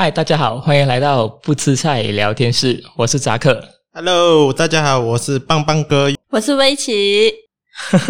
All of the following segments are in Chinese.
嗨，大家好，欢迎来到不吃菜聊天室，我是扎克。Hello，大家好，我是棒棒哥，我是威奇。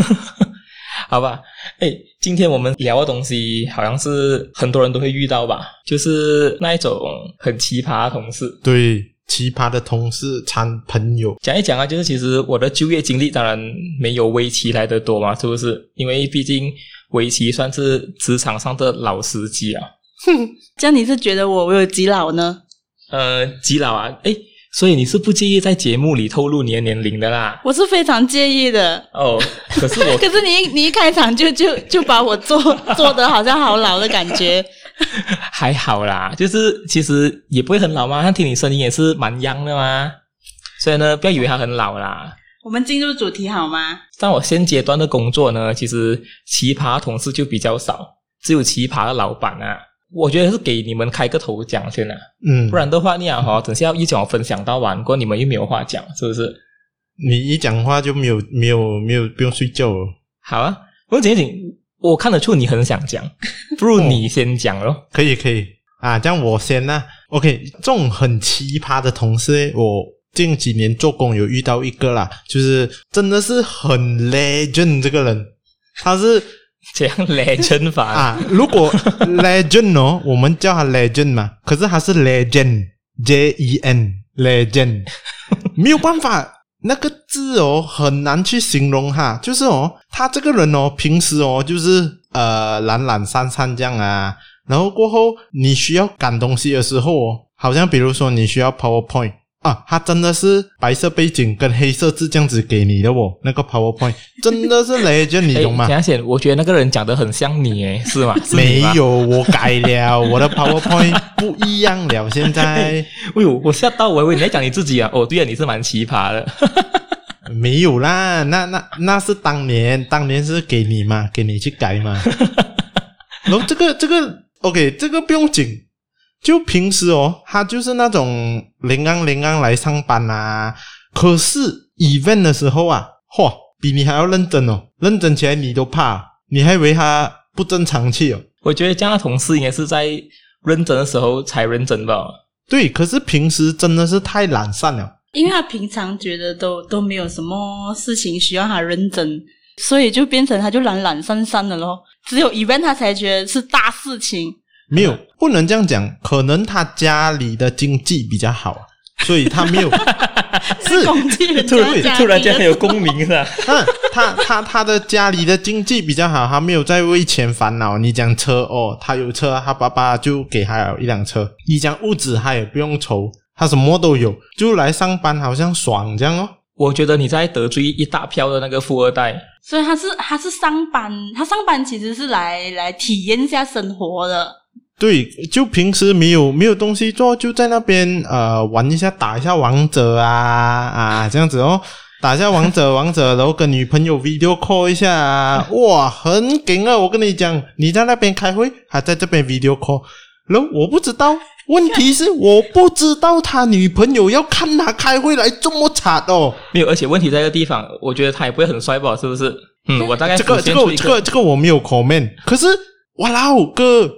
好吧，哎，今天我们聊的东西好像是很多人都会遇到吧，就是那一种很奇葩的同事。对，奇葩的同事参朋友。讲一讲啊，就是其实我的就业经历当然没有威奇来的多嘛，是不是？因为毕竟威奇算是职场上的老司机啊。哼，这样你是觉得我我有几老呢？呃，几老啊？诶，所以你是不介意在节目里透露你的年龄的啦？我是非常介意的。哦，可是我，可是你一你一开场就就就把我做做的好像好老的感觉。还好啦，就是其实也不会很老嘛，像听你声音也是蛮 young 的嘛。所以呢，不要以为他很老啦。我们进入主题好吗？在我现阶段的工作呢，其实奇葩同事就比较少，只有奇葩的老板啊。我觉得是给你们开个头讲先啦，嗯，不然的话你啊哈，等下一讲分享到完过，你们又没有话讲，是不是？你一讲话就没有没有没有不用睡觉了。好啊，我讲一讲，我看得出你很想讲，不如你先讲咯。哦，可以可以啊，这样我先啦。OK，这种很奇葩的同事，我近几年做工有遇到一个啦，就是真的是很 legend 这个人，他是。这样 legend 法啊？如果 legend 哦，我们叫他 legend 嘛，可是他是 legend，J E N legend，没有办法，那个字哦很难去形容哈。就是哦，他这个人哦，平时哦就是呃懒懒散散这样啊，然后过后你需要赶东西的时候哦，好像比如说你需要 PowerPoint。啊，他真的是白色背景跟黑色字这样子给你的哦，那个 PowerPoint 真的是 legend，你懂吗？而且我觉得那个人讲的很像你诶，是吗？是吗？没有，我改了，我的 PowerPoint 不一样了。现在，哎呦，我吓到我以为你在讲你自己啊！哦，对啊，你是蛮奇葩的。没有啦，那那那是当年，当年是给你嘛，给你去改嘛。然后这个这个 OK，这个不用紧。就平时哦，他就是那种零安零安来上班啊。可是 event 的时候啊，嚯，比你还要认真哦，认真起来你都怕，你还以为他不正常气哦。我觉得这样的同事应该是在认真的时候才认真吧。对，可是平时真的是太懒散了，因为他平常觉得都都没有什么事情需要他认真，所以就变成他就懒懒散散的咯。只有 event 他才觉得是大事情。没有，不能这样讲。可能他家里的经济比较好，所以他没有 是突然突然间很有共鸣是吧？嗯，他他他的家里的经济比较好，他没有在为钱烦恼。你讲车哦，他有车，他爸爸就给他有一辆车。你讲物质，他也不用愁，他什么都有，就来上班好像爽这样哦。我觉得你在得罪一大票的那个富二代，所以他是他是上班，他上班其实是来来体验一下生活的。对，就平时没有没有东西做，就在那边呃玩一下，打一下王者啊啊这样子哦，打一下王者王者，然后跟女朋友 video call 一下啊，哇，很劲啊！我跟你讲，你在那边开会，还在这边 video call，然后我不知道，问题是我不知道他女朋友要看他开会来这么惨哦。没有，而且问题在这个地方，我觉得他也不会很帅吧？是不是？嗯，我大概这个这个这个这个我没有 comment，可是哇啦哥。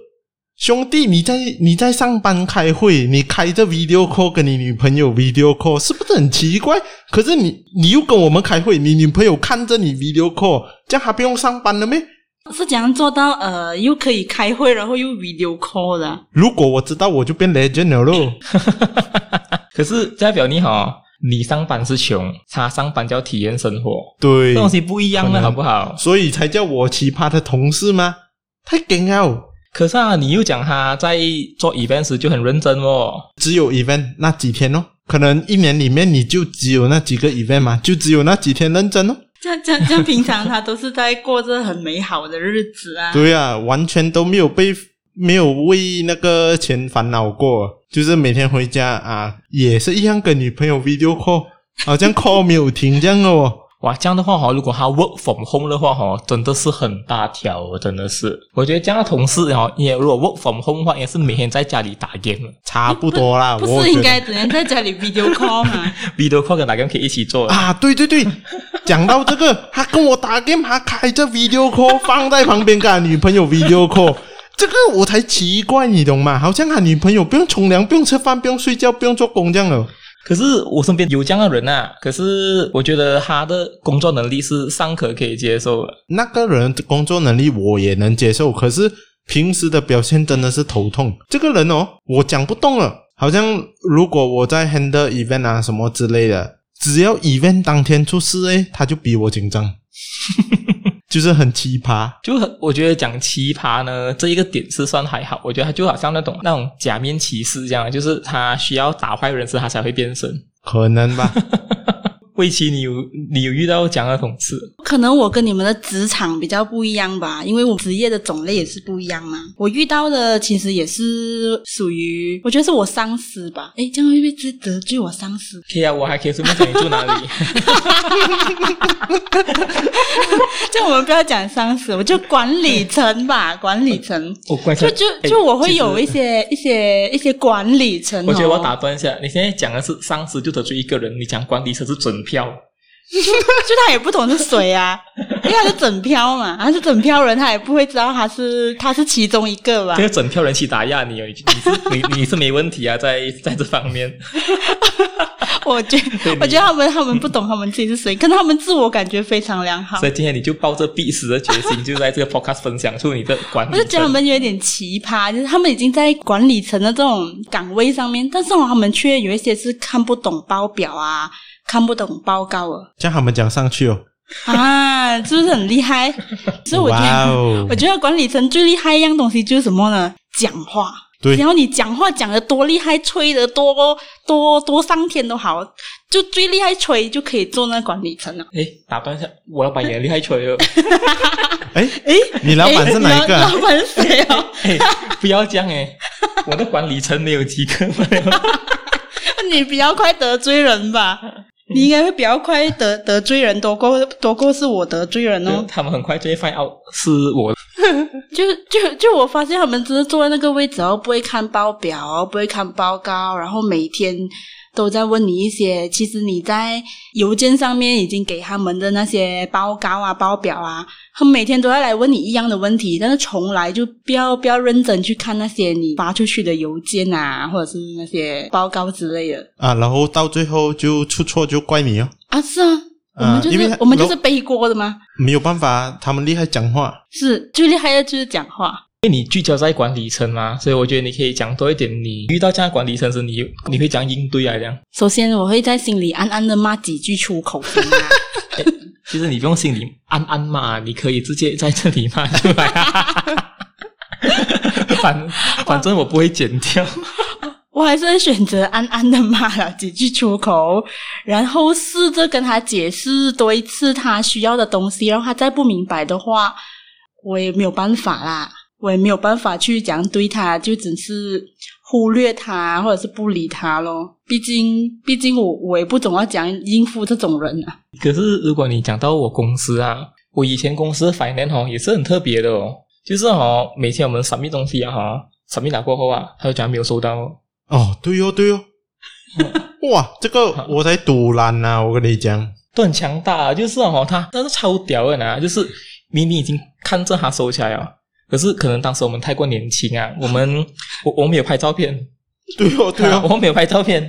兄弟，你在你在上班开会，你开着 video call 跟你女朋友 video call，是不是很奇怪？可是你你又跟我们开会，你女朋友看着你 video call，这样还不用上班了咩？是怎样做到呃又可以开会，然后又 video call 的？如果我知道，我就变 legend 了咯。可是代表你好，你上班是穷，他上班叫体验生活，对，东西不一样了，好不好？所以才叫我奇葩的同事吗？太劲了！可是啊，你又讲他在做 event 时就很认真哦。只有 event 那几天哦，可能一年里面你就只有那几个 event 嘛，就只有那几天认真哦。这样这样这，平常他都是在过着很美好的日子啊。对啊，完全都没有被没有为那个钱烦恼过，就是每天回家啊，也是一样跟女朋友 video call，好像 call 没有停这样哦。哇，这样的话哈，如果他 work from home 的话哈，真的是很大条，真的是。我觉得这样的同事哈，也如果 work from home 的话，也是每天在家里打 game，差不多啦。不，不是应该只能在家里 video call 吗？video call 跟打 game 可以一起做啊？对对对，讲到这个，他跟我打 game，他开着 video call 放在旁边跟他女朋友 video call。这个我才奇怪，你懂吗？好像他女朋友不用冲凉，不用吃饭，不用睡觉，不用做工这样的。可是我身边有这样的人啊，可是我觉得他的工作能力是尚可可以接受的。那个人的工作能力我也能接受，可是平时的表现真的是头痛。这个人哦，我讲不动了。好像如果我在 handle event 啊什么之类的，只要 event 当天出事，诶，他就比我紧张。就是很奇葩，就很我觉得讲奇葩呢，这一个点是算还好。我觉得他就好像那种那种假面骑士这样，就是他需要打坏人时，他才会变身，可能吧。魏琪，你有你有遇到这样的同事？可能我跟你们的职场比较不一样吧，因为我职业的种类也是不一样嘛。我遇到的其实也是属于，我觉得是我上司吧。哎，这样会不会得罪我上司？可以啊，我还可以顺便讲你住哪里。就我们不要讲上司，我就管理层吧，管理层。我管就就就我会有一些一些一些管理层。我觉得我打断一下，你现在讲的是上司就得罪一个人，你讲管理层是准。票，就他也不懂是谁啊，因为他是整票嘛，他是整票人，他也不会知道他是他是其中一个吧。这个整票人去打压你，你是你你是没问题啊，在在这方面。我觉得我觉得他们他们不懂他们自己是谁，可是他们自我感觉非常良好。所以今天你就抱着必死的决心，就在这个 podcast 分享出你的管理。我就觉得他们有点奇葩，就是他们已经在管理层的这种岗位上面，但是他们却有一些是看不懂报表啊。看不懂报告哦，叫他们讲上去哦。啊，是不是很厉害？所以我觉得，Wow 我觉得管理层最厉害一样东西就是什么呢？讲话。对。然后你讲话讲得多厉害，吹得多多多上天都好，就最厉害吹就可以做那管理层了。哎，打断一下，我老板也厉害吹哦。哎哎，你老板是哪一个？老板是谁哦？诶，不要这样诶，我的管理层没有几个。你比较快得罪人吧？你应该会比较快得 得罪人，多过多过是我得罪人哦。他们很快就会发现哦，是我。就就就我发现他们只是坐在那个位置，然后不会看报表，不会看报告，然后每天都在问你一些，其实你在邮件上面已经给他们的那些报告啊、报表啊。他们每天都要来问你一样的问题，但是从来就不要不要认真去看那些你发出去的邮件啊，或者是那些报告之类的啊，然后到最后就出错就怪你哦。啊，是啊，我们就是、啊、我们就是背锅的吗？没有办法，他们厉害讲话，是最厉害的就是讲话。因为你聚焦在管理层嘛，所以我觉得你可以讲多一点。你遇到这样的管理层时，你你会怎样应对啊？这样，首先我会在心里暗暗的骂几句出口。其实你不用心里暗暗骂，你可以直接在这里骂出来。反反正我不会剪掉，我还是会选择暗暗的骂了几句出口，然后试着跟他解释多一次他需要的东西，然后他再不明白的话，我也没有办法啦，我也没有办法去讲对他，就只是。忽略他，或者是不理他咯。毕竟，毕竟我我也不总要讲应付这种人啊。可是，如果你讲到我公司啊，我以前公司的 finance 哦，也是很特别的哦。就是哦，每天我们 submit 东西啊，哈，submit 了过后啊，他就讲没有收到哦。哦，对哦，对哦。哇，这个我才赌烂啊！我跟你讲，都很强大，就是哦，他但是超屌的呢，就是明明已经看着他收起来了。可是可能当时我们太过年轻啊，我们 我我没有拍照片，对哦 对哦，我没有拍照片，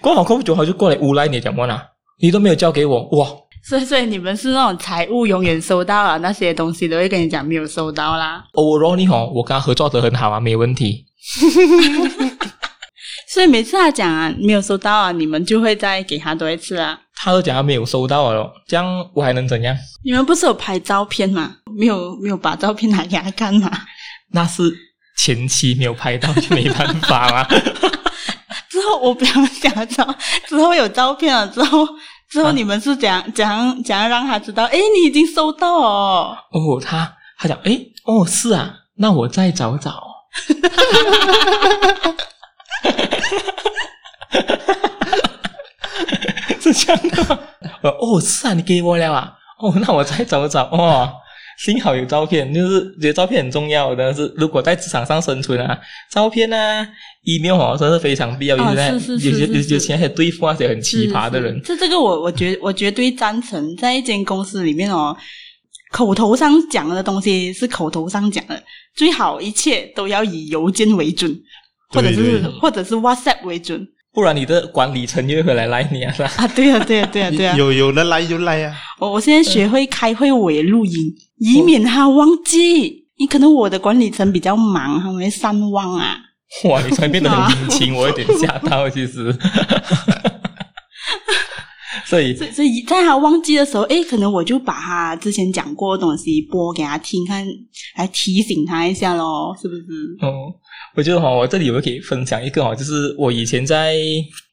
过好过不久他就过来诬赖你讲么呢？你都没有交给我哇！所以所以你们是那种财务永远收到了那些东西都会跟你讲没有收到啦。哦，罗尼吼，我跟他合作的很好啊，没问题。所以每次他讲啊没有收到啊，你们就会再给他多一次啊。他都讲他没有收到了，这样我还能怎样？你们不是有拍照片吗？没有没有把照片拿给他看嘛？那是前期没有拍到就没办法啦。之后我不要讲照，之后有照片了之后，之后你们是怎样怎样怎样让他知道？诶，你已经收到哦。哦，他他讲诶，哦是啊，那我再找找。是这样的，哦，是啊，你给我了啊，哦，那我再找找，哦，幸好有照片，就是觉得照片很重要，但是如果在职场上生存啊，照片啊，email 好像是非常必要，因为有些有些现在对付那些很奇葩的人，这这个我我绝我绝对赞成，在一间公司里面哦。口头上讲的东西是口头上讲的，最好一切都要以邮件为准，或者是或者是 WhatsApp 为准不然你的管理层又会回来拉你啊，是吧？啊！对啊，对啊，对啊，对啊！有有人来就来啊！我我现在学会开会我也录音，以免他忘记。你可能我的管理层比较忙，他们会善忘啊。哇，你突然变得很殷勤，我有点吓到，其实。所以，所以，所以在他忘记的时候，哎，可能我就把他之前讲过的东西播给他听，看来提醒他一下咯，是不是？哦，我觉得哈，我这里有没有可以分享一个哈，就是我以前在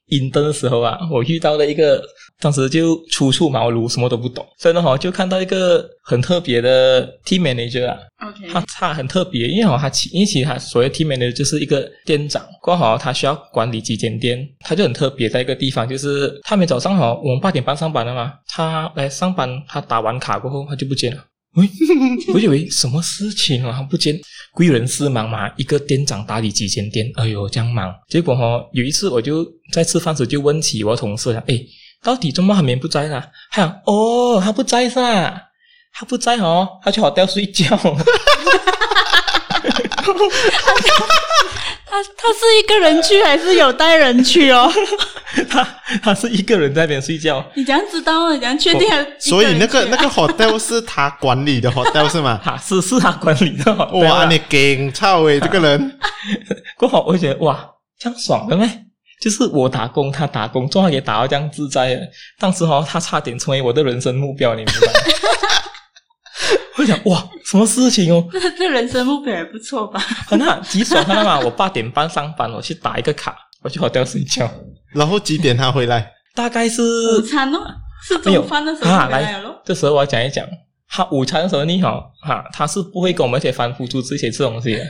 印度的时候啊，我遇到了一个。当时就初出茅庐，什么都不懂，所以呢，哈，就看到一个很特别的 team manager 啊，OK，他他很特别，因为哈，他其因为其实他所谓 team manager 就是一个店长，刚好他需要管理几间店，他就很特别，在一个地方，就是他每早上哈，我们八点半上班了嘛，他来上班，他打完卡过后，他就不见了，我以为什么事情啊，他不见，贵人事忙嘛，一个店长打理几间店，哎呦，这样忙，结果哈，有一次我就在吃饭时就问起我同事了，诶到底怎么还没不在呢？他讲哦，他不在噻，他不在哦，他去好掉睡觉。他他是一个人去还是有带人去哦？他他是一个人在那边睡觉。你怎样知道？你怎样确定、啊？所以那个那个 hotel 是他管理的 hotel 是吗？哈，是是他管理的 hotel。哇，你劲操诶，这个人。过后我觉得哇，这样爽了没？就是我打工，他打工，终于也打到这样自在了。当时哈，他差点成为我的人生目标，你明白吗？我想哇，什么事情哦？这这人生目标也不错吧？很好，极爽，看到吗？我八点半上班，我去打一个卡，我去好掉睡觉。然后几点他回来？大概是午餐哦，是中饭的时候回来了。这时候我要讲一讲，他午餐的时候你好哈，他是不会跟我们一起翻辅助这些吃东西的。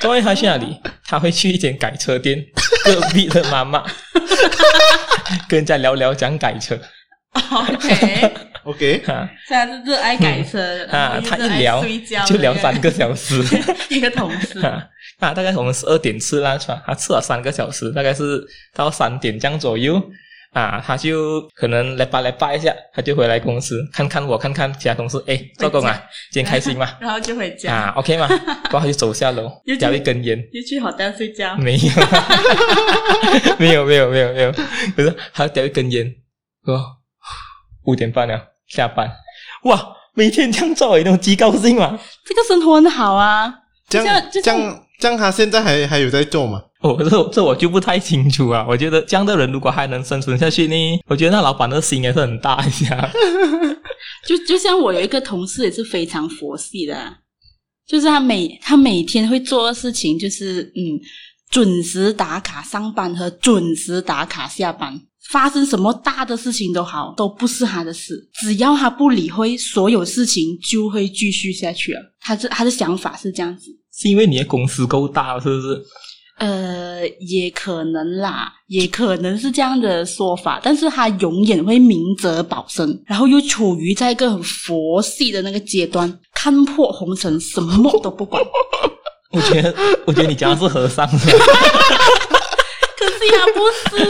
终 于他去哪里？他会去一间改车店，隔壁的妈妈跟人家聊聊讲改车。OK OK，哈，现在是热爱改车啊，他一聊就聊三个小时，一个同事。啊，大概我们十二点吃啦，他吃了三个小时，大概是到三点这样左右。啊，他就可能来吧来吧一下，他就回来公司看看我，看看其他同事，诶，做工啊，今天开心吗？然后就回家。啊，OK 吗？然后他就走下楼，叼一根烟，又去好蛋睡觉，没有，没有，没有，没有，没有，不是，他叼一根烟，说 五点半了，下班，哇，每天这样做，你都极高兴嘛？这个生活很好啊，这样，这样，这样，他现在还还有在做吗？哦，这这我就不太清楚啊。我觉得这样的人如果还能生存下去呢，我觉得那老板的心也是很大一下。就就像我有一个同事也是非常佛系的，啊，就是他每他每天会做的事情就是嗯，准时打卡上班和准时打卡下班。发生什么大的事情都好，都不是他的事，只要他不理会，所有事情就会继续下去了。他这他的想法是这样子，是因为你的公司够大，是不是？呃，也可能啦，也可能是这样的说法，但是他永远会明哲保身，然后又处于在一个很佛系的那个阶段，看破红尘，什么都不管。我觉得，我觉得你讲的是和尚，可是他不是，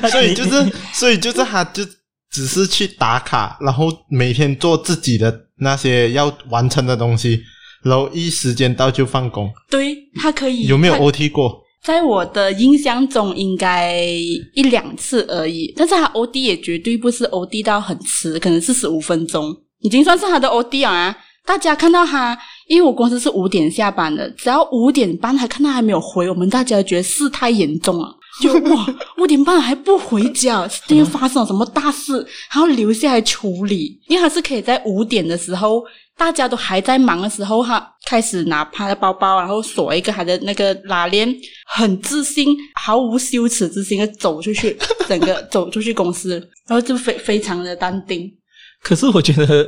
所以就是，所以就是，他就只是去打卡，然后每天做自己的那些要完成的东西。然后一时间到就放工，对，他可以有没有 OT 过？在我的印象中，应该一两次而已。但是他 OT 也绝对不是 OT 到很迟，可能是十五分钟，已经算是他的 OT 啊。大家看到他，因为我公司是五点下班的，只要五点半还看到还没有回，我们大家觉得事态严重了，就哇，五点半还不回家，今天发生了什么大事，还要留下来处理，因为他是可以在五点的时候。大家都还在忙的时候，他开始拿他的包包，然后锁一个他的那个拉链，很自信、毫无羞耻之心的走出去，整个走出去公司，然后就非非常的淡定。可是我觉得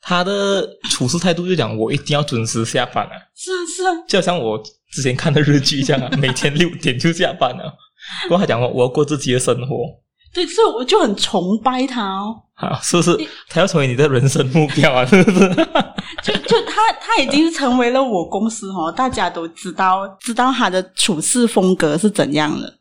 他的处事态度就讲，我一定要准时下班啊！是啊，是啊，就好像我之前看的日剧一样啊，每天六点就下班了。不 过他讲我我要过自己的生活。对，所以我就很崇拜他哦。啊，是不是？他要成为你的人生目标啊？是不是？就就他他已经成为了我公司哦，大家都知道知道他的处事风格是怎样的。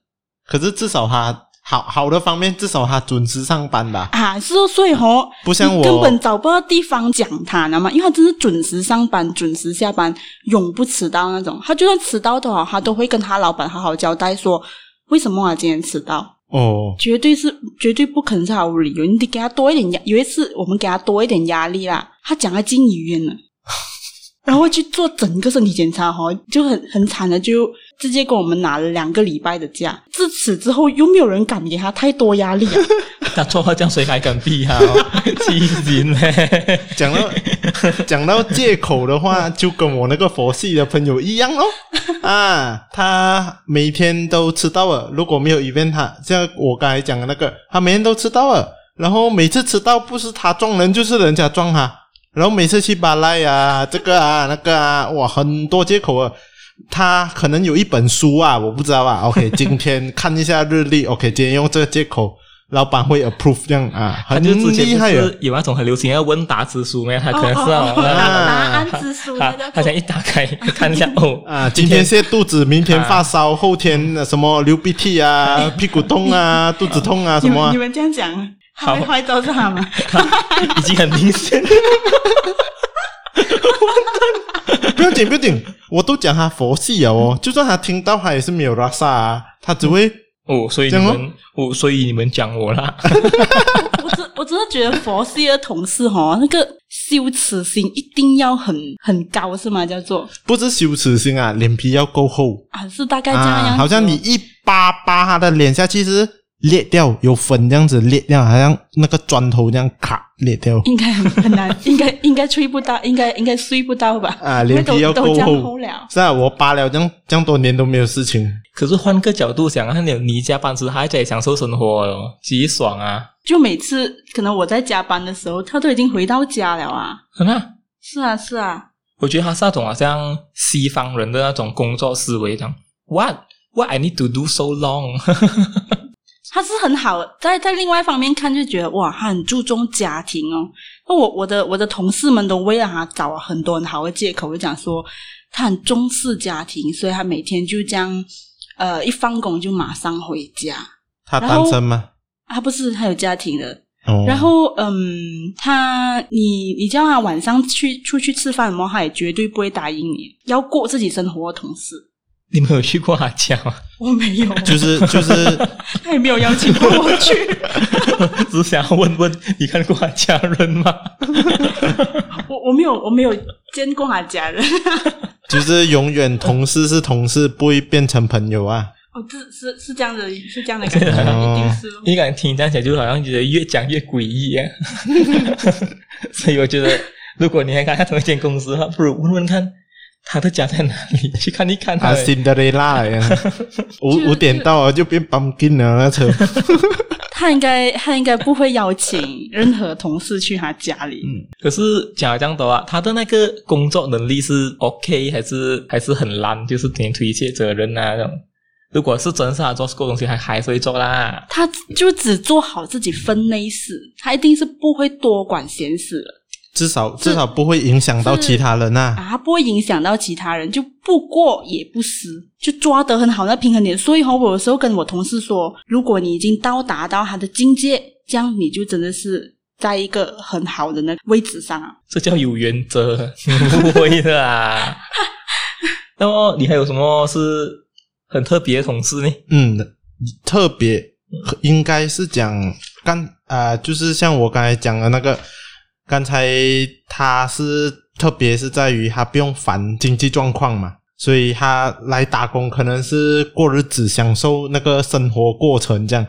可是至少他好好的方面，至少他准时上班吧。啊，是哦，所以哦，不像我根本找不到地方讲他，知道吗？因为他真是准时上班、准时下班，永不迟到那种。他就算迟到的话，他都会跟他老板好好交代说，为什么我今天迟到。哦，绝对是，绝对不可能是毫无理由。你得给他多一点压。有一次我们给他多一点压力啦，他讲他进医院了。然后去做整个身体检查，哈，就很很惨的，就直接给我们拿了两个礼拜的假。自此之后，又没有人敢给他太多压力啊。他做话这样，谁还敢逼他？气死嘞！讲到讲到借口的话，就跟我那个佛系的朋友一样哦。啊，他每天都迟到了，如果没有 event，他像我刚才讲的那个，他每天都迟到了，然后每次迟到不是他撞人，就是人家撞他。然后每次去巴赖啊，这个啊那个啊，哇，很多借口啊。他可能有一本书啊，我不知道啊。OK，今天看一下日历。OK，今天用这个借口，老板会 approve 这样啊，很厉害。有那种很流行要问答之书没？他可能是哦，哦，哦，答案之书。他他想一打开看一下哦 啊，今天泻肚子，明天发烧，后天什么流鼻涕啊，屁股痛啊，肚子痛啊，什么？你们这样讲。好，坏都是他们，已经很明显。不要紧，不要紧，我都讲他佛系啊哦，就算他听到，他也是没有拉萨啊，他只会哦，所以你们哦，所以你们讲我啦。我只我真的觉得佛系的同事哈，那个羞耻心一定要很很高，是吗？叫做不是羞耻心啊，脸皮要够厚啊，是大概这样样，好像你一扒扒他的脸下去是。裂掉有粉这样子裂掉，好像那个砖头这样卡裂掉，应该很很难，应该应该吹不到，应该应该睡不到吧？啊，脸皮要够厚。是啊，我扒了这样这样多年都没有事情。可是换个角度想，看你你加班时还在享受生活哦，极爽啊！就每次可能我在加班的时候，他都已经回到家了啊。什么？是啊是啊，我觉得他是那种好像西方人的那种工作思维，这样。What What I need to do so long？他是很好，在在另外一方面看就觉得哇，他很注重家庭哦。那我我的我的同事们都为了他找了很多很好的借口，就讲说他很重视家庭，所以他每天就这样，呃，一放工就马上回家。他单身吗？他不是，他有家庭的。哦。然后嗯，他你你叫他晚上去出去吃饭嘛，他也绝对不会答应你。要过自己生活的同事。你们有去过他家吗？我没有，就是就是，他也没有邀请过我去，只是想要问问你看过他家人吗？我我没有我没有见过他家人，就是永远同事是同事，不会变成朋友啊。哦，这是是这样的，是这样的感觉，一定是。你感觉听起来就好像觉得越讲越诡异啊，所以我觉得，如果你还看他同一间公司的话，不如问问看。他的家在哪里？去看一看他。辛德雷拉呀，五五点到啊，就变 pumpkin 了那车。他应该他应该不会邀请任何同事去他家里。嗯，可是讲这样的话，他的那个工作能力是 OK 还是还是很烂？就是天天推卸责任啊那种。如果是真是他做过东西，还还是会做啦。他就只做好自己分内事，他一定是不会多管闲事了。至少至少不会影响到其他人呐啊，啊，不会影响到其他人，就不过也不失，就抓得很好，那平衡点。所以哈，我有时候跟我同事说，如果你已经到达到他的境界，这样你就真的是在一个很好的那位置上啊。这叫有原则，不会的啊。那么你还有什么是很特别的同事呢？嗯，特别应该是讲刚啊，就是像我刚才讲的那个。刚才他是特别是在于他不用烦经济状况嘛，所以他来打工可能是过日子，享受那个生活过程这样。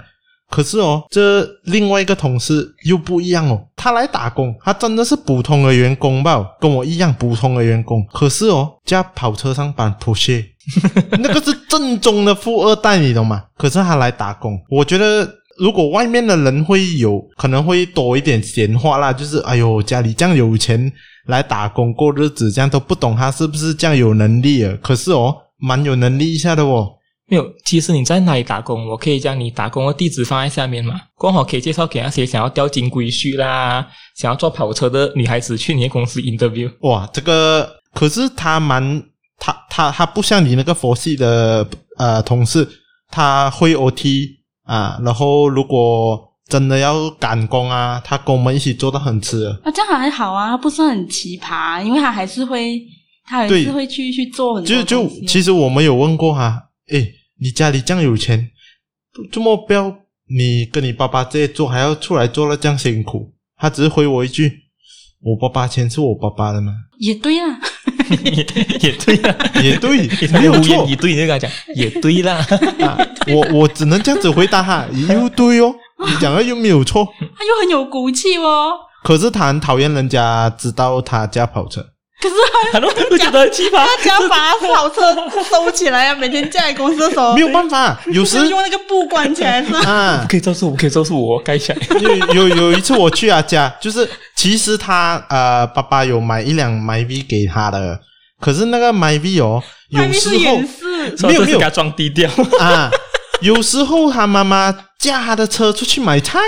可是哦，这另外一个同事又不一样哦，他来打工，他真的是普通的员工吧，跟我一样普通的员工。可是哦，驾跑车上班不屑，那个是正宗的富二代，你懂吗？可是他来打工，我觉得。如果外面的人会有可能会多一点闲话啦，就是哎呦，家里这样有钱来打工过日子，这样都不懂他是不是这样有能力啊？可是哦，蛮有能力一下的哦。没有，其实你在哪里打工，我可以将你打工的地址放在下面嘛，刚好可以介绍给那些想要钓金龟婿啦，想要坐跑车的女孩子去你的公司 interview。哇，这个可是他蛮他他他不像你那个佛系的呃同事，他会 OT。啊，然后如果真的要赶工啊，他跟我们一起做到很迟。啊，这样还好啊，他不是很奇葩，因为他还是会，他还是会去去做很多。就就其实我们有问过他，诶，你家里这样有钱，这么不要你跟你爸爸这些做，还要出来做了这样辛苦？他只是回我一句：“我爸爸钱是我爸爸的吗？”也对啊。也 也对啦，也对，没有错，也对，你就跟他讲，也对啦。啊、我我只能这样子回答哈，又对哦，你讲的又没有错，他又很有骨气哦。可是他很讨厌人家知道他驾跑车。可是他都觉得很奇葩，他家把跑车收起来啊，每天在公司的时候，没有办法，有时用那个布关起来是吧？啊，可以告诉我，可以告诉我盖起来。有有有一次我去他家，就是其实他呃爸爸有买一辆 Myvi 给他的，可是那个 Myvi 哦，有时候没有没有给他装低调啊，有时候他妈妈驾他的车出去买菜。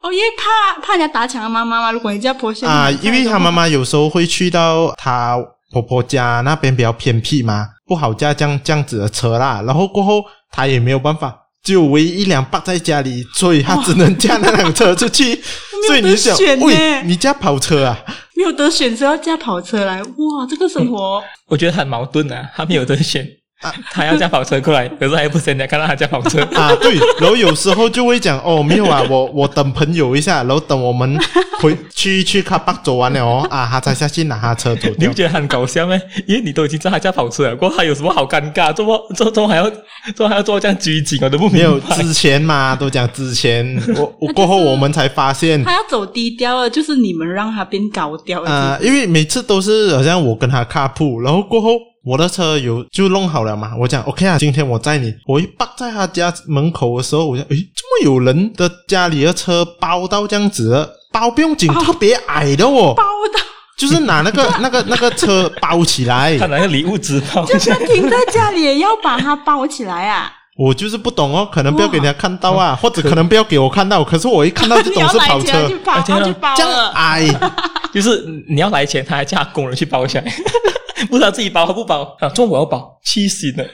哦，因为怕怕人家打抢他妈妈嘛。如果你家婆媳啊，因为他妈妈有时候会去到他婆婆家那边比较偏僻嘛，不好驾这样这样子的车啦。然后过后他也没有办法，只有唯一一辆爸在家里，所以他只能驾那辆车出去。所以你想，喂，你驾跑车啊？没有得选，择要驾跑车来。哇，这个生活，嗯、我觉得很矛盾啊，他没有得选。啊，他要驾跑车过来，可是还不现在看到他驾跑车啊。对，然后有时候就会讲哦，没有啊，我我等朋友一下，然后等我们回去去卡巴走完了哦，啊，他才下去拿他车走。你不觉得很搞笑吗？因为你都已经知道他驾跑车了，过后还有什么好尴尬？怎么怎么还要怎么还要做这样拘谨？我都不明白。没有之前嘛，都讲之前，我我过后我们才发现他要走低调了，就是你们让他变高调啊，因为每次都是好像我跟他卡铺，然后过后。我的车有就弄好了嘛，我讲 OK 啊，今天我载你，我一泊在他家门口的时候，我讲诶，这么有人的家里的车包到这样子，包不用紧，特别矮的哦，包到。就是拿那个那个那个车包起来，他拿个礼物纸包，就算停在家里也要把它包起来啊。我就是不懂哦，可能不要给人家看到啊，或者可能不要给我看到，可是我一看到就懂是跑车，去跑这样矮，就是你要来钱，他还叫工人去包起来。不知道自己包不包啊？中午要包，气死了！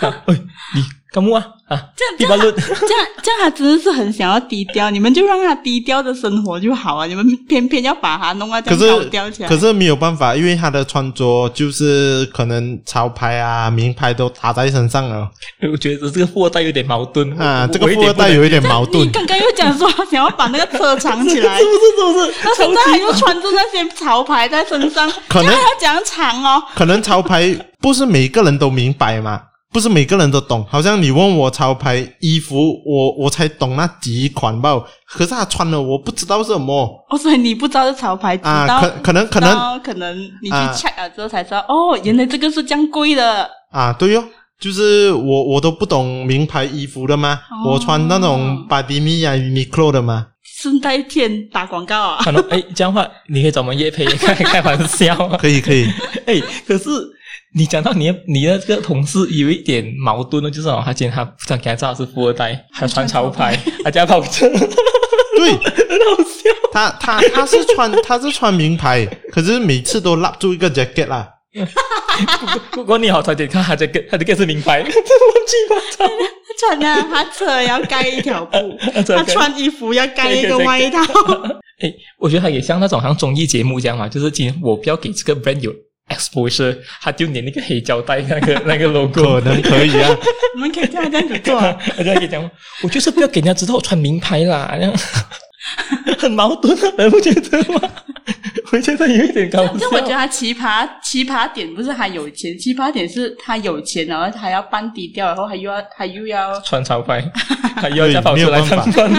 啊，哎，你干嘛啊？啊，这样这样，这样这样，他真的是很想要低调，你们就让他低调的生活就好啊！你们偏偏要把他弄到这样高调起来。可是，可是没有办法，因为他的穿着就是可能潮牌啊、名牌都打在身上了。我觉得这个富二代有点矛盾啊，这个富二代有一点矛盾。你刚刚又讲说想要把那个车藏起来，是不是？是不是？他现在还又穿着那些潮牌在身上，可能要讲长哦。可能潮牌不是每个人都明白嘛。不是每个人都懂，好像你问我潮牌衣服，我我才懂那几款吧。可是他穿了，我不知道是什么。哦，所以你不知道是潮牌，啊？可可能可能可能你去 check 了之后才知道，啊、哦，原来这个是这样贵的。啊，对哟，就是我我都不懂名牌衣服的吗，哦、我穿那种巴迪米亚、Uniqlo 的嘛。顺带片打广告啊？可能哎，这样话你可以找我们叶培开开玩笑，可以可以。哎，可是。你讲到你的你的这个同事有一点矛盾的，就是哦，他今天他不想给他照是富二代，还穿潮牌，还加跑车，对，很好笑。他他他是穿他是穿名牌，可是每次都拉住一个 jacket 啦。不过你好，他看他 jacket，他 jacket 是名牌，乱七八糟。穿的，他车要盖一条布，他穿衣服要盖一个外套。哎，我觉得他也像那种像综艺节目这样嘛，就是今天我不要给这个 brand 有。exposure，他就粘那个黑胶带，那个那个 logo，可能可以啊。我们可以这样这样子做，啊我就可以讲，我就是不要给人家知道我穿名牌啦，这样 很矛盾啊，你不觉得吗？我觉得有一点搞笑。就我觉得他奇葩奇葩点不是他有钱，奇葩点是他有钱，然后他还要扮低调，然后他又要他又要穿潮牌，还又要驾跑车来上班。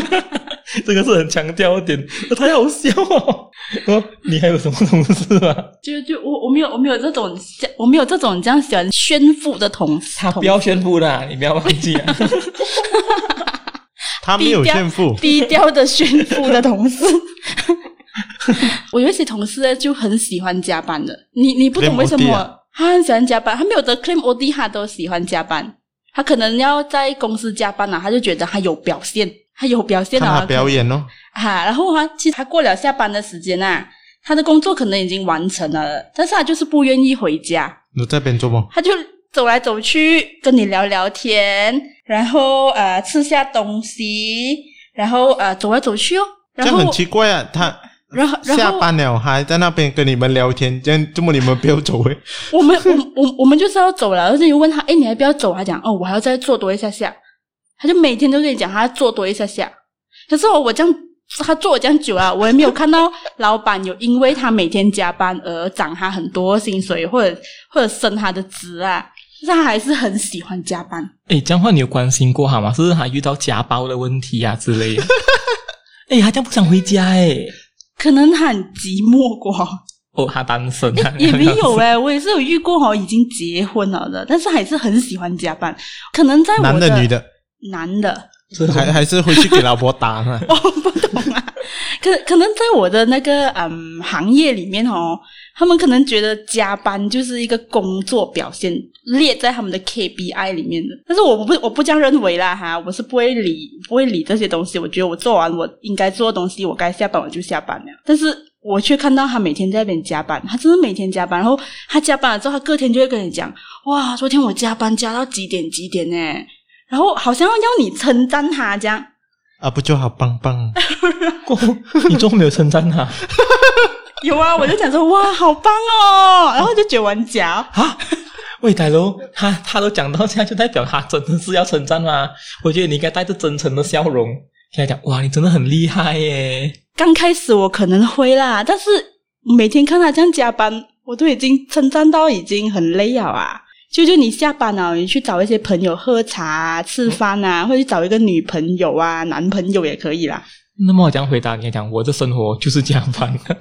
这个是很强调一点，太好笑哦！哦，你还有什么同事 吗？就就我我没有我没有这种我没有这种这样喜欢炫富的同事。他不要炫富的，你不要忘记啊！他没有炫富，低调的炫富的同事。我有一些同事呢就很喜欢加班的，你你不懂为什么他很喜欢加班？他没有得 claim OD，他都喜欢加班。他可能要在公司加班啊，他就觉得他有表现。他有表现啊，他表演哦，哈，然后啊，其实他过了下班的时间啊，他的工作可能已经完成了，但是他就是不愿意回家。你在边做吗？他就走来走去，跟你聊聊天，然后呃吃下东西，然后呃走来走去哦。然后这样很奇怪啊，他然后然后下班了还在那边跟你们聊天，这样这么你们不要走诶？我们我我我们就是要走了，而且又问他，诶，你还不要走？他讲哦，我还要再坐多一下下。他就每天都跟你讲，他要坐多一下下。可是我我这样。他做了这样久啊，我也没有看到 老板有因为他每天加班而涨他很多薪水，或者或者升他的职啊。但是他还是很喜欢加班。哎，这样的话你有关心过他吗？是不是他遇到家暴的问题啊之类的？诶，他这样不想回家哎，可能他很寂寞过。哦，他单身啊？也没有诶，我也是有遇过哦，已经结婚了的，但是还是很喜欢加班。可能在我的男的女的男的。还还是回去给老婆打呢？我不懂啊，可可能在我的那个嗯行业里面哦，他们可能觉得加班就是一个工作表现，列在他们的 KPI 里面的。但是我不我不这样认为啦哈，我是不会理不会理这些东西。我觉得我做完我应该做的东西，我该下班我就下班了。但是我却看到他每天在那边加班，他真的每天加班，然后他加班了之后，他隔天就会跟你讲，哇，昨天我加班加到几点几点呢？然后好像要你称赞他这样啊，不就好棒棒？你做没有称赞他？有啊，我就讲说哇，好棒哦，然后就卷完脚啊。喂，大佬，他他都讲到这样，就代表他真的是要称赞吗？我觉得你应该带着真诚的笑容，跟他讲哇，你真的很厉害耶。刚开始我可能会啦，但是每天看他这样加班，我都已经称赞到已经很累了啊。就就你下班了，你去找一些朋友喝茶啊、吃饭啊，或者找一个女朋友啊、男朋友也可以啦。那么我这样回答你讲，我的生活就是加班。他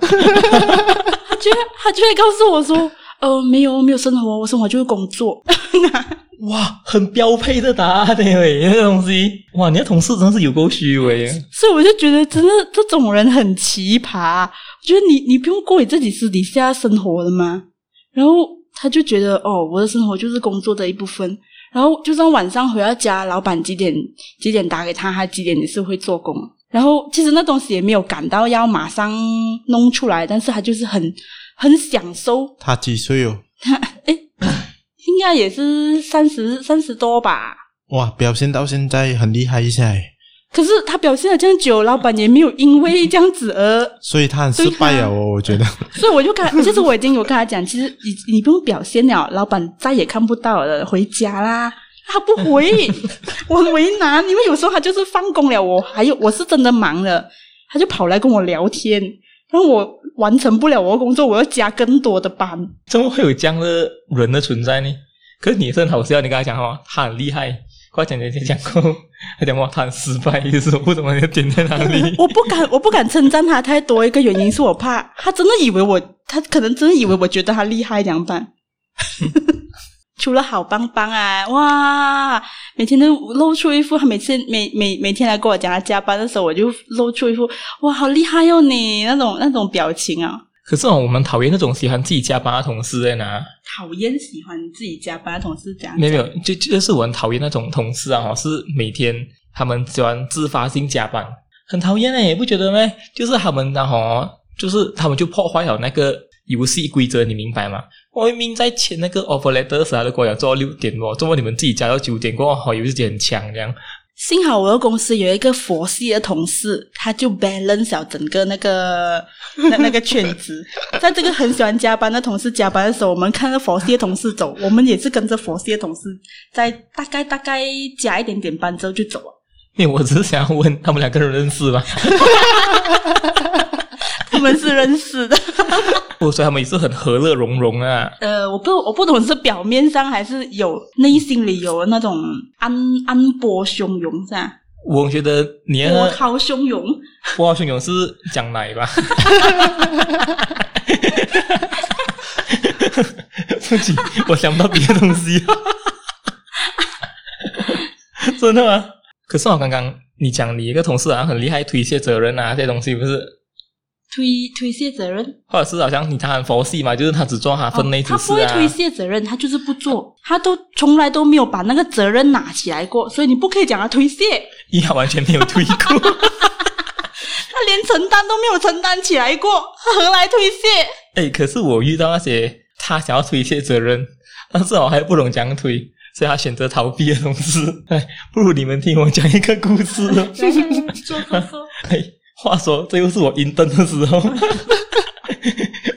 就他就会告诉我说：“呃，没有没有生活，我生活就是工作。”哇，很标配的答案呢，喂，那个东西，哇，你的同事真的是有够虚伪。所以我就觉得，真的这种人很奇葩。我觉得你你不用过你自己私底下生活的吗？然后。他就觉得哦，我的生活就是工作的一部分。然后就算晚上回到家，老板几点几点打给他，他几点也是会做工。然后其实那东西也没有赶到要马上弄出来，但是他就是很很享受。他几岁哦？他诶，应该也是三十三十多吧。哇，表现到现在很厉害一下诶。可是他表现了这样久，老板也没有因为这样子而，所以他很失败啊！我我觉得，所以我就跟，其实我已经有跟他讲，其实你你不用表现了，老板再也看不到了，回家啦。他不回，我很为难，因为有时候他就是放工了，我还有我是真的忙了，他就跑来跟我聊天，然后我完成不了我的工作，我要加更多的班。怎么会有这样的人的存在呢？可是你也是很好笑，你跟他讲话，他很厉害。快讲讲讲讲过，他讲话他很失败，意思为什么要点在哪里？我不敢，我不敢称赞他太多。一个原因是我怕他真的以为我，他可能真的以为我觉得他厉害，怎么办？除了好棒棒啊，哇！每天都露出一副，他每次每每每天来跟我讲他加班的时候，我就露出一副哇，好厉害哟你那种那种表情啊。可是我们讨厌那种喜欢自己加班的同事在哪？讨厌喜欢自己加班的同事这样？没有没有，就就是我很讨厌那种同事啊，是每天他们喜欢自发性加班，很讨厌诶，不觉得吗？就是他们然后就是他们就破坏了那个游戏规则，你明白吗？我明明在签那个 offer letter 时，他都跟我讲做到六点哦，怎么你们自己加到九点过后，游戏很强这样。幸好我的公司有一个佛系的同事，他就 balance 了整个那个 那那个圈子。在这个很喜欢加班的同事加班的时候，我们看着佛系的同事走，我们也是跟着佛系的同事，在大概大概加一点点班之后就走了。因为我只是想要问他们两个人认识吗？他们是认识的。所以他们也是很和乐融融啊。呃，我不我不懂是表面上还是有内心里有那种安安波汹涌是吧？我觉得你波涛汹涌，波涛汹涌是讲奶吧？自己我想不到别的东西。真的吗？可是我刚刚你讲你一个同事好像很厉害，推卸责任啊，这些东西不是？推推卸责任，或者是好像你他很佛系嘛，就是他只做他分内之事啊。他不会推卸责任，他就是不做，他都从来都没有把那个责任拿起来过，所以你不可以讲他推卸。你好，完全没有推过，他连承担都没有承担起来过，何来推卸？诶，可是我遇到那些他想要推卸责任，但是我还不懂怎样推，所以他选择逃避的同时，哎，不如你们听我讲一个故事。说说说。哎，话说这又是我 intern 的时候。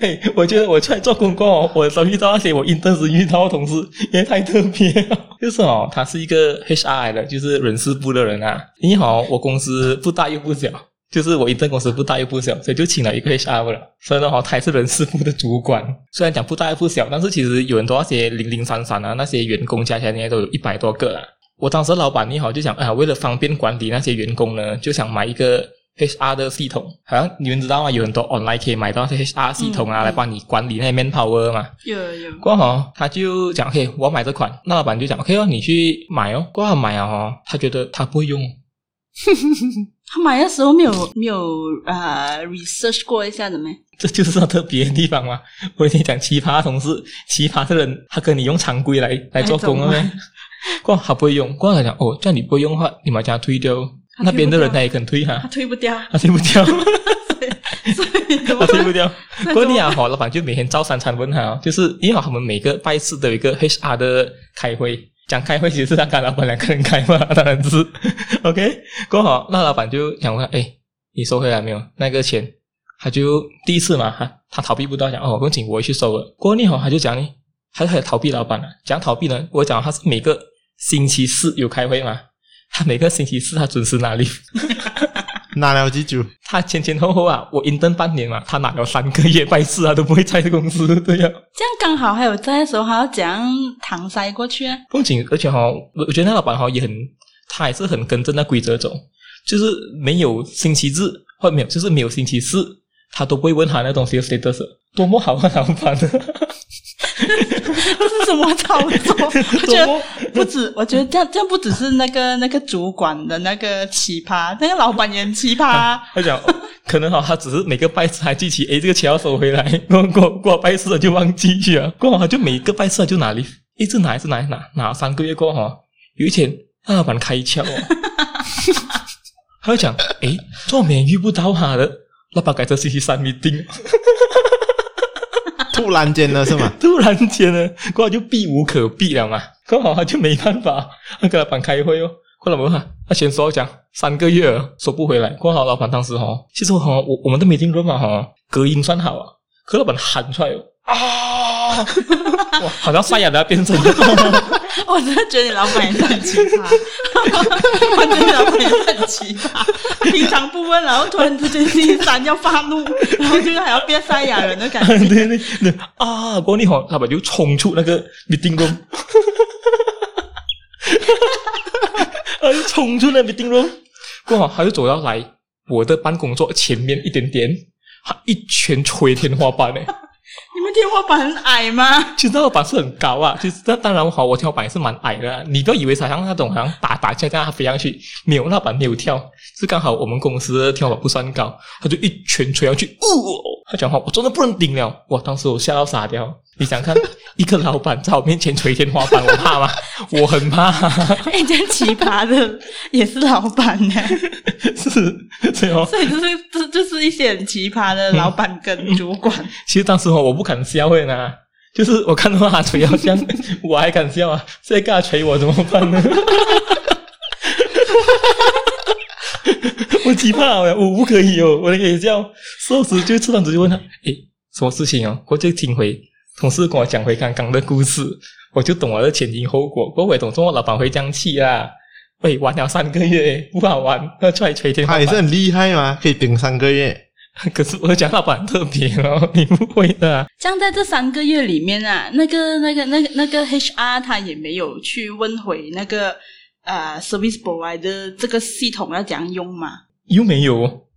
哎，我觉得我出来做公关哦，我遭遇到那些我 intern 时遇到的同事也太特别了。就是哦，他是一个 HR 的，就是人事部的人啊。你好，我公司不大又不小。就是我 intern 公司不大又不小，所以就请了一个 HR 了。所以呢，哈，他也是人事部的主管。虽然讲不大又不小，但是其实有很多那些零零散散啊，那些员工加起来应该都有一百多个了。我当时老板你好就想，啊，为了方便管理那些员工呢，就想买一个 HR 的系统。好像你们知道吗？有很多 online 可以买到那些 HR 系统啊，嗯、来帮你管理那些 manpower 嘛。有有。过后他就讲，OK，我要买这款。那老板就讲，OK 哦，你去买哦。过后买啊，哈，他觉得他不会用。他买的时候没有没有呃 research 过一下的没？这就是他特别的地方嘛。我跟你讲，奇葩同事，奇葩的人，他跟你用常规来来做工了没？过他不会用，过他讲哦，这样你不会用的话，你把它推掉。那边的人他也肯推哈，他推不掉，他推不掉，所以他推不掉。过年啊，好，老板就每天照三餐问他，就是因为他们每个拜四都有一个 HR 的开会。讲开会其实是他跟老板两个人开嘛，当然是 OK。过好，那老板就讲问，哎，你收回来没有？那个钱，他就第一次嘛，他他逃避不到，讲哦，不用紧，我会去收了。过年好他就讲你，他就开始逃避老板了。讲逃避呢，我讲他是每个星期四有开会嘛，他每个星期四他准时拿 leave。拿了几久？他前前后后啊，我 intern 半年嘛，他拿了三个月拜四啊，都不会在公司对呀。这样刚好还有在的时候，还要怎样搪塞过去啊？不仅而且哈，我我觉得那老板哈也很，他还是很跟着那规则走，就是没有星期日或没有，就是没有星期四，他都不会问他那东西的 status，多么好啊，老板！这是什么操作？我觉得不止，我觉得这样这样不只是那个那个主管的那个奇葩，那个老板也很奇葩，啊。他讲可能哈，他只是每个拜四还记起，诶，这个钱要收回来，过过过拜四了就忘记去了，过后就每个拜四就拿里一直拿一直拿拿拿三个月过后，有一天那老板开窍，哦，他就讲，诶，做免遇不到他的，老板改成星期三 meeting。突然间了是吗？突然间呢，过后就避无可避了嘛。刚好他就没办法，他跟老板开会哦。过来我问他，他先说讲三个月收不回来。过好老板当时哈，其实哈，我我们都没听过嘛哈，隔音算好啊。可老板喊出来哦啊，哇，好像沙哑的要变成。我真的觉得你老板也是很奇葩，我觉得你老板也是很奇葩。平常不问，然后突然之间星期三要发怒，然后就是还要变赛亚人的感觉。对对对啊！过你好，老板就冲出那个 meeting room，他就冲出那边顶楼过好他就走到来我的办公桌前面一点点，他一拳捶天花板诶你们天花板很矮吗？其实天花板是很高啊，其实那当然好，我天花板也是蛮矮的啊。你不要以为好像那种好像打打架这样飞上去，没有，那板没有跳，是刚好我们公司的天花板不算高，他就一拳捶上去，哦，他讲话我真的不能顶了，哇！当时我吓到傻掉。你想看一个老板在我面前捶天花板，我怕吗？我很怕。哎，这奇葩的也是老板呢，是，所以哦，所以就是这就是一些很奇葩的老板跟主管。嗯、其实当时我不敢笑会呢，就是我看到他捶好像 我还敢笑啊，再给他捶我怎么办呢？我奇葩哦，我不可以哦，我可以笑。说时就突然直接问他，诶，什么事情哦？我就听回。同事跟我讲回刚刚的故事，我就懂了的前因后果。过会懂，中国老板会这样气啊？喂，玩了三个月不好玩，要出来捶天花板。他也是很厉害嘛，可以顶三个月。可是我讲老板很特别哦，你不会的、啊。像在这三个月里面啊，那个、那个、那个、那个 HR 他也没有去问回那个呃 service provider 的这个系统要怎样用嘛？又没有。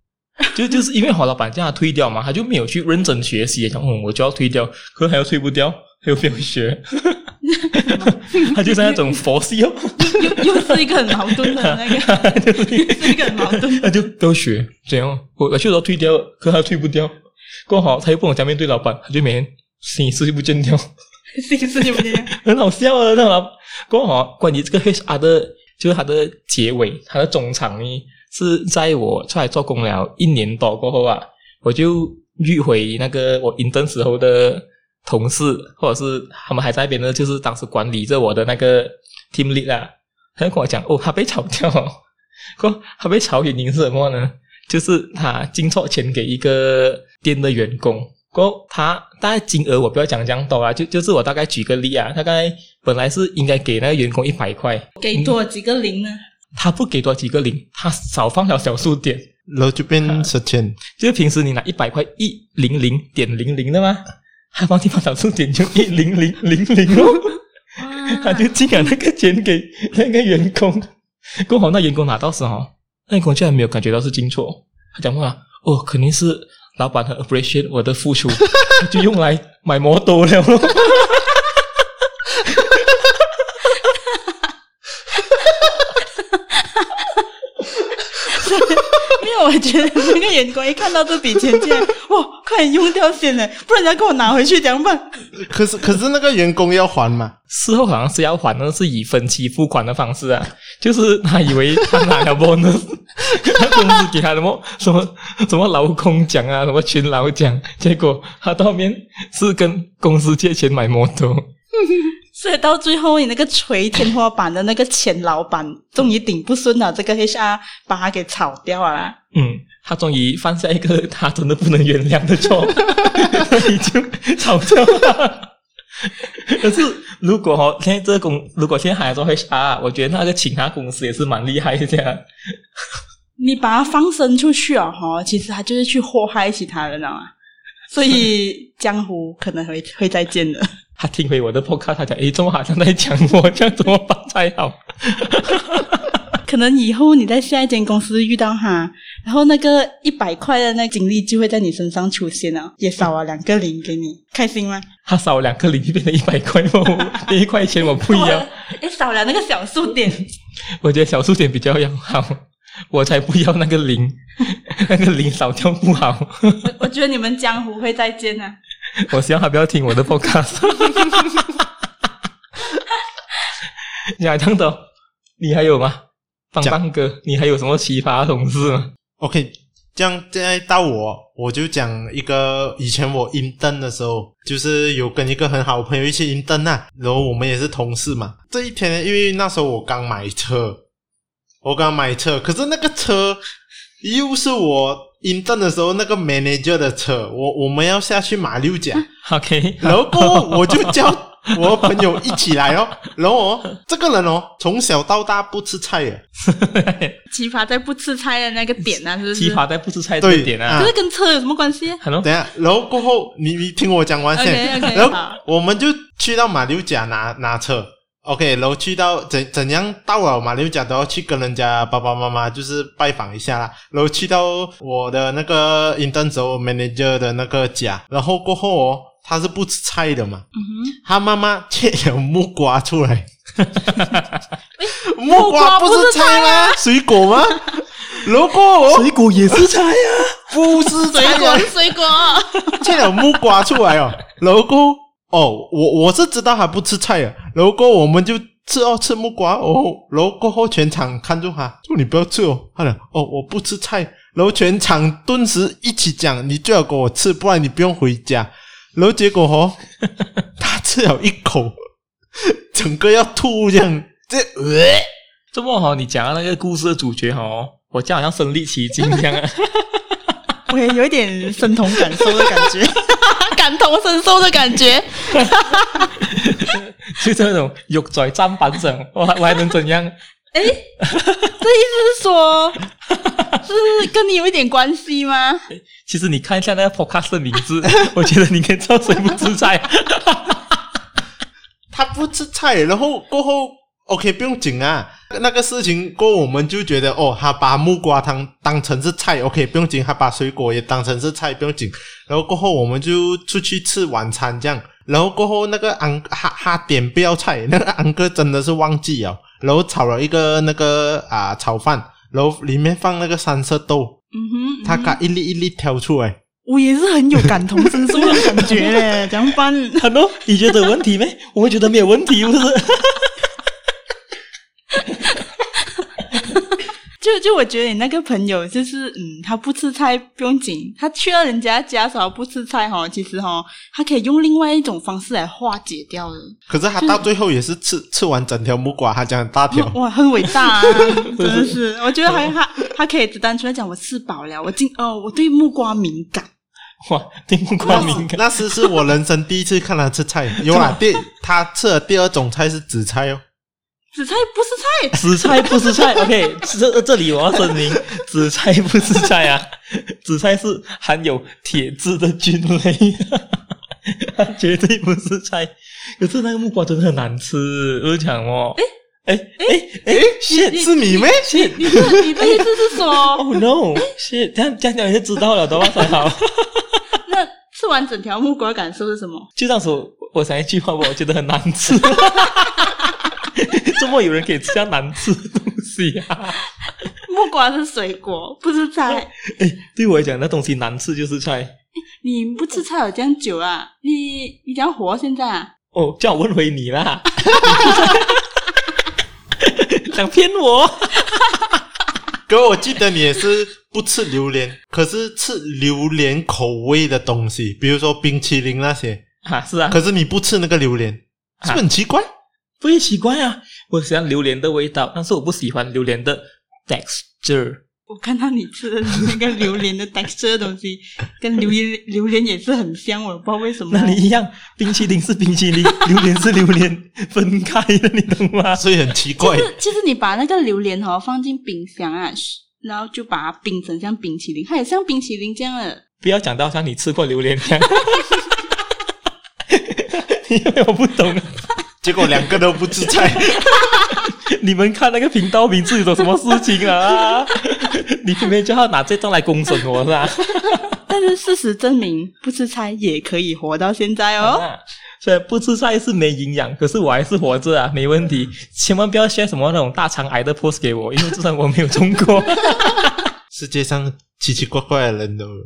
就就是因为黄老板叫他退掉嘛，他就没有去认真学习，讲嗯，我就要退掉，可是还要退不掉，他又不要学，他就是那种佛系哦，又又是一个很矛盾的那个，就是一个很矛盾，那就都要学，怎样。我我就说退掉，可他退不掉，过好他又不能讲面对老板，他就每天心思就不见掉，心思就不见掉，很好笑啊，那老过好关于这个 HR 的，就是他的结尾，他的中场呢。是在我出来做工了一年多过后啊，我就遇回那个我 intern 时候的同事或者是他们还在那边呢，就是当时管理着我的那个 team lead 啊，他就跟我讲，哦，他被炒掉了，说他被炒原因是什么呢？就是他进错钱给一个店的员工，过他大概金额我不要讲这样多啊，就就是我大概举个例啊，大概本来是应该给那个员工一百块，给多几个零呢？他不给多几个零，他少放了小数点，然后就变十千。就是平时你拿一百块一零零点零零的吗？他帮地方小数点就一零零零零哦，他就寄了那个钱给那个员工，刚好那员工拿到时候，那员工竟然没有感觉到是进错，他讲话哦，肯定是老板很 appreciate 我的付出，就用来买摩托了。我觉得那个员工一看到这笔钱，竟然哇，快点用掉先了，不然人家给我拿回去怎么办？可是可是那个员工要还嘛？事后好像是要还，那是以分期付款的方式啊。就是他以为他拿了 bonus，他公司给他什么什么什么劳工奖啊，什么勤劳奖，结果他到后面是跟公司借钱买摩托。所以到最后，你那个锤天花板的那个前老板终于顶不顺了，这个 HR 把他给炒掉了啦。嗯，他终于犯下一个他真的不能原谅的错，所以就炒掉了。可是如果哦，现在这个公，如果现在还做 HR，我觉得那个请他公司也是蛮厉害的这样。你把他放生出去哦，哈，其实他就是去祸害其他人啊。所以江湖可能会会再见的。他听回我的 podcast，他讲：“诶，怎么好像在讲我，这样怎么办才好？” 可能以后你在下一间公司遇到他，然后那个一百块的那个经历就会在你身上出现了，也少了两个零给你，开心吗？他少两个零就变成一百块哦，那一块钱我不要。诶，少了那个小数点，我觉得小数点比较要好，我才不要那个零，那个零少掉不好。我 我觉得你们江湖会再见啊。我希望他不要听我的 podcast。你还听到？你还有吗？棒棒哥，你还有什么奇葩同事吗？OK，这样现在到我，我就讲一个以前我 intern 的时候，就是有跟一个很好的朋友一起 intern 呐，然后我们也是同事嘛。这一天，因为那时候我刚买车，我刚买车，可是那个车又是我。Intern 的时候，那个 manager 的车，我我们要下去马六甲，OK，然后我就叫我朋友一起来哦。然后哦，这个人哦，从小到大不吃菜耶。奇葩在不吃菜的那个点啊，是不是？奇葩在不吃菜这个点啊，这是跟车有什么关系？Hello，等下，然后过后你你听我讲完先，okay, okay, 然后我们就去到马六甲拿拿车。OK，然后去到怎怎样到了马六甲都要去跟人家爸爸妈妈就是拜访一下啦。然后去到我的那个 intern manager 的那个家，然后过后哦，他是不吃菜的嘛，嗯、哼他妈妈切了木瓜出来，木瓜不是菜吗？水果吗？如果水果也是菜呀、啊，不是水果，水果切了木瓜出来哦，然后。哦，我我是知道他不吃菜啊，然后我们就吃哦，吃木瓜哦，然后过后全场看住他，说你不要吃哦，他讲哦，我不吃菜，然后全场顿时一起讲，你最好给我吃，不然你不用回家。然后结果哦，他吃了一口，整个要吐这样，这呃，这么好，你讲的那个故事的主角哦，我就好像身临其境一样啊，我也有一点身同感受的感觉。感同身受的感觉，就这种肉在砧板上，我我还能怎样？哎，这意思是说，是跟你有一点关系吗？其实你看一下那个 podcast 的名字，我觉得你可以知道谁不吃菜。他不吃菜，然后过后。OK，不用紧啊。那个事情过后，我们就觉得哦，他把木瓜汤当成是菜，OK，不用紧。他把水果也当成是菜，不用紧。然后过后，我们就出去吃晚餐，这样。然后过后，那个安哈哈点不要菜，那个安哥真的是忘记了。然后炒了一个那个啊炒饭，然后里面放那个三色豆，嗯哼，嗯哼，他嘎一粒一粒挑出来。我也是很有感同身受的感觉嘞，怎么办？Hello，你觉得有问题没？我会觉得没有问题，不是？就就我觉得你那个朋友就是，嗯，他不吃菜不用紧，他去了人家家时候不吃菜哈，其实哈，他可以用另外一种方式来化解掉的。可是他到最后也是吃吃完整条木瓜，他讲很大条，哇，很伟大啊，真的是。我觉得还 他他可以只单纯的讲我吃饱了，我今哦，我对木瓜敏感。哇，对木瓜敏感，那时是我人生第一次看他吃菜。有啊，第 他吃的第二种菜是紫菜哦。紫菜不是菜，紫菜不是菜。OK，这这里我要声明，紫菜不是菜啊，紫菜是含有铁质的菌类，它 绝对不是菜。可是那个木瓜真的很难吃，我讲哦。诶哎哎哎，shit，是你咩？shit，你的你的意思是说？Oh no，shit，这样这样讲你就知道了的话才好。那吃完整条木瓜感受是什么？就当时我我讲一句话，我觉得很难吃。怎么有人可以吃这样难吃的东西啊？木瓜是水果，不是菜。哎，对我来讲，那东西难吃就是菜。你不吃菜有这样久啊？你你怎样活现在啊？哦，叫我问回你啦！想骗我？哥，我记得你也是不吃榴莲，可是吃榴莲口味的东西，比如说冰淇淋那些啊，是啊。可是你不吃那个榴莲，是不是很奇怪？不会奇怪啊，我喜欢榴莲的味道，但是我不喜欢榴莲的 texture。我看到你吃的那个榴莲的 texture 的东西，跟榴莲榴莲也是很像，我不知道为什么。那你一样，冰淇淋是冰淇淋，榴莲是榴莲，分开的，你懂吗？所以很奇怪。就是，其实你把那个榴莲哦放进冰箱啊，然后就把它冰成像冰淇淋，它也像冰淇淋这样的。不要讲到像你吃过榴莲这样，因为我不懂。结果两个都不吃菜，你们看那个频道名字有什么事情啊？你偏偏叫他拿这张来公审我是吧？但是事实证明，不吃菜也可以活到现在哦。虽然不吃菜是没营养，可是我还是活着啊，没问题。千万不要写什么那种大肠癌的 post 给我，因为至少我没有中过。世界上奇奇怪怪的人都有，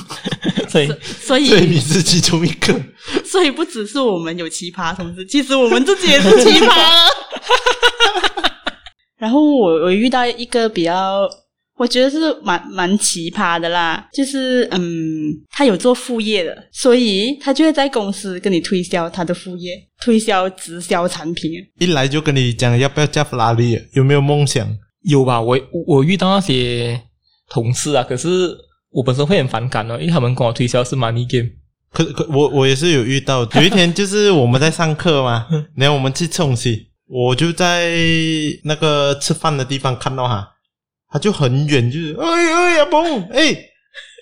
所以 所以所以你是其中一个。所以不只是我们有奇葩同志，其实我们自己也是奇葩了。然后我我遇到一个比较，我觉得是蛮蛮奇葩的啦，就是嗯，他有做副业的，所以他就会在公司跟你推销他的副业，推销直销产品。一来就跟你讲要不要加法拉利，有没有梦想？有吧，我我遇到那些。同事啊，可是我本身会很反感哦，因为他们跟我推销是 money game。可可我我也是有遇到，有一天就是我们在上课嘛，然后我们去吃东西，我就在那个吃饭的地方看到他，他就很远，就是哎哎阿鹏，哎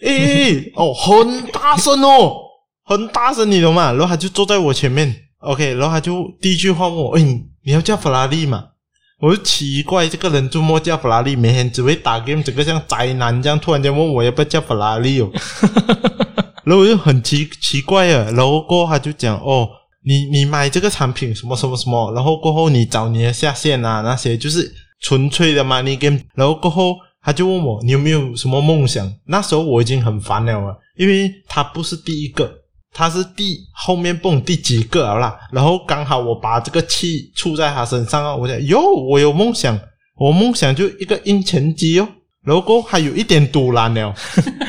哎哎哦，很大声哦，很大声，你懂吗？然后他就坐在我前面，OK，然后他就第一句话问我，哎，你要叫法拉利吗？我就奇怪，这个人周末叫法拉利，每天只会打 game，整个像宅男这样，突然间问我要不要叫法拉利哦，然后我就很奇奇怪啊，然后过后他就讲哦，你你买这个产品什么什么什么，然后过后你找你的下线啊那些，就是纯粹的 money game，然后过后他就问我你有没有什么梦想，那时候我已经很烦了啊，因为他不是第一个。他是第后面蹦第几个了啦，然后刚好我把这个气出在他身上啊，我讲哟，我有梦想，我梦想就一个印钱机哦，然后过还有一点赌烂了，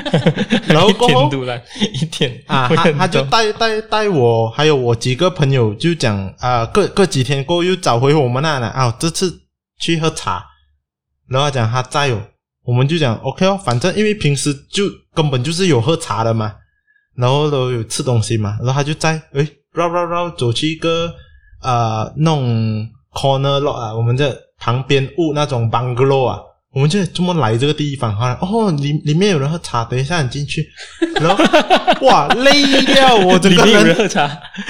然后过后赌烂一点。啊，他他就带带带我，还有我几个朋友就讲啊，过过几天过后又找回我们那了啊，这次去喝茶，然后他讲他在哦，我们就讲 OK 哦，反正因为平时就根本就是有喝茶的嘛。然后都有吃东西嘛，然后他就在诶绕绕绕走去一个呃那种 corner lot 啊，我们这旁边屋那种 bungalow 啊，我们就这么来这个地方，哈，哦里里面有人喝茶，等一下你进去，然后哇累掉我这里面有人喝茶，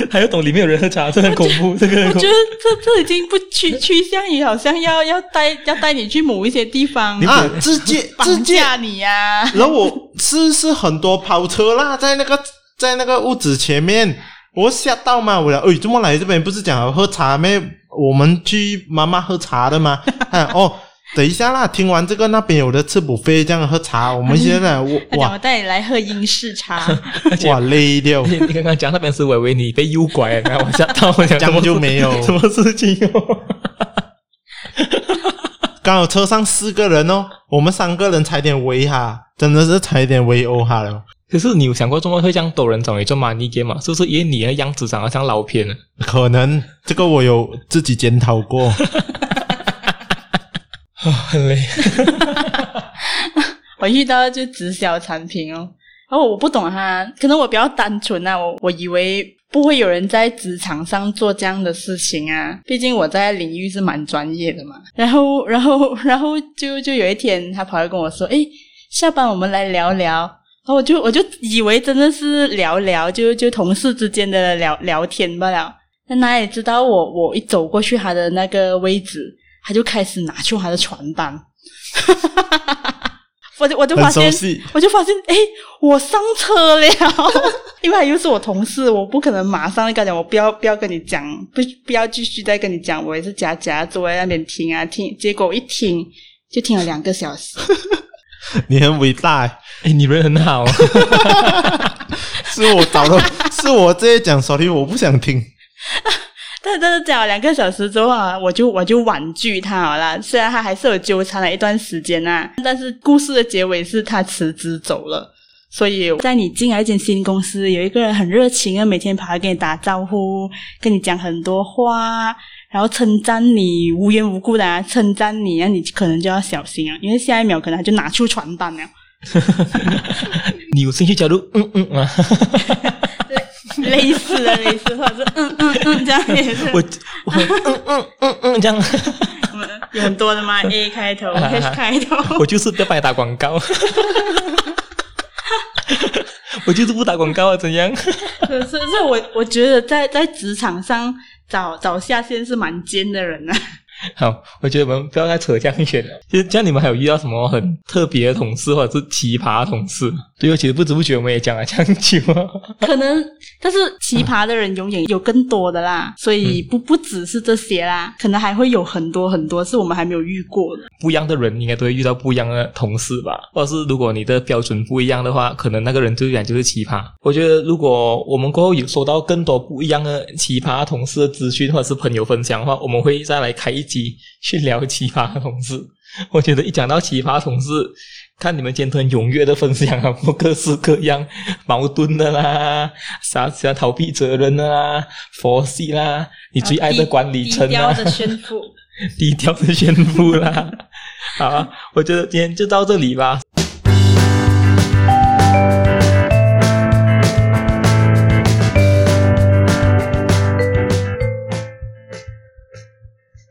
还要懂里面有人喝茶，这很恐怖，这个我觉得这这已经不趋趋向于好像要要带要带你去某一些地方啊，直接绑架你呀、啊，然后我。是是很多跑车啦，在那个在那个屋子前面，我吓到嘛，我讲，哎，这么来这边？不是讲好喝茶咩？我们去妈妈喝茶的吗？啊、哦，等一下啦，听完这个那边有的吃 buffet 这样喝茶，我们现在我 哇，我带你来喝英式茶，哇累掉！你刚刚讲那边是维维你被诱拐，然后我吓到，我讲这样就没有什么事情哦。刚好车上四个人哦，我们三个人踩点围哈，真的是踩点围殴哈了。可是你有想过，怎么会这样多人找你做 money game 吗？是不是因为你的样子长得像老片呢？可能这个我有自己检讨过。啊，很累。我遇到就直销产品哦，然后我不懂他，可能我比较单纯啊，我我以为不会有人在职场上做这样的事情啊，毕竟我在领域是蛮专业的嘛。然后，然后，然后就就有一天，他跑来跟我说：“诶，下班我们来聊聊。”然后我就我就以为真的是聊聊，就就同事之间的聊聊天罢了。那哪里知道我我一走过去他的那个位置，他就开始拿出他的传单，我就我就发现我就发现，哎，我上车了，因为他又是我同事，我不可能马上跟他讲，我不要不要跟你讲，不不要继续再跟你讲，我也是夹夹坐在那边听啊听，结果我一听就听了两个小时。你很伟大，哎，你人很好，是我找的，是我这些讲，sorry，我不想听。但真的讲了两个小时之后啊，我就我就婉拒他好了。虽然他还是有纠缠了一段时间啊，但是故事的结尾是他辞职走了。所以在你进来一间新公司，有一个人很热情啊，每天跑来跟你打招呼，跟你讲很多话。然后称赞你无缘无故的啊，称赞你，那你可能就要小心啊，因为下一秒可能他就拿出传单了。你有兴趣加入？嗯嗯啊，类似的类似，或者是嗯嗯嗯这样也是。我我嗯嗯嗯嗯这样，有很多的吗？A 开头，H 开头。我就是不要帮你打广告，我就是不打广告啊，怎样？可是是，我我觉得在在职场上。找找下线是蛮尖的人呢、啊。好，我觉得我们不要再扯这样远了。其实，像你们还有遇到什么很特别的同事，或者是奇葩的同事？对，我其实不知不觉我们也讲了这样久。可能，但是奇葩的人永远有更多的啦，所以不不只是这些啦，可能还会有很多很多是我们还没有遇过的。不一样的人应该都会遇到不一样的同事吧？或者是如果你的标准不一样的话，可能那个人就讲就是奇葩。我觉得如果我们过后有收到更多不一样的奇葩同事的资讯，或者是朋友分享的话，我们会再来开一集去聊奇葩的同事。我觉得一讲到奇葩同事，看你们今天很踊跃的分享啊，各式各样矛盾的啦，啥啥逃避责任的啦，佛系啦，你最爱的管理层啊，低调的炫富，低调的炫富啦。好啊，我觉得今天就到这里吧。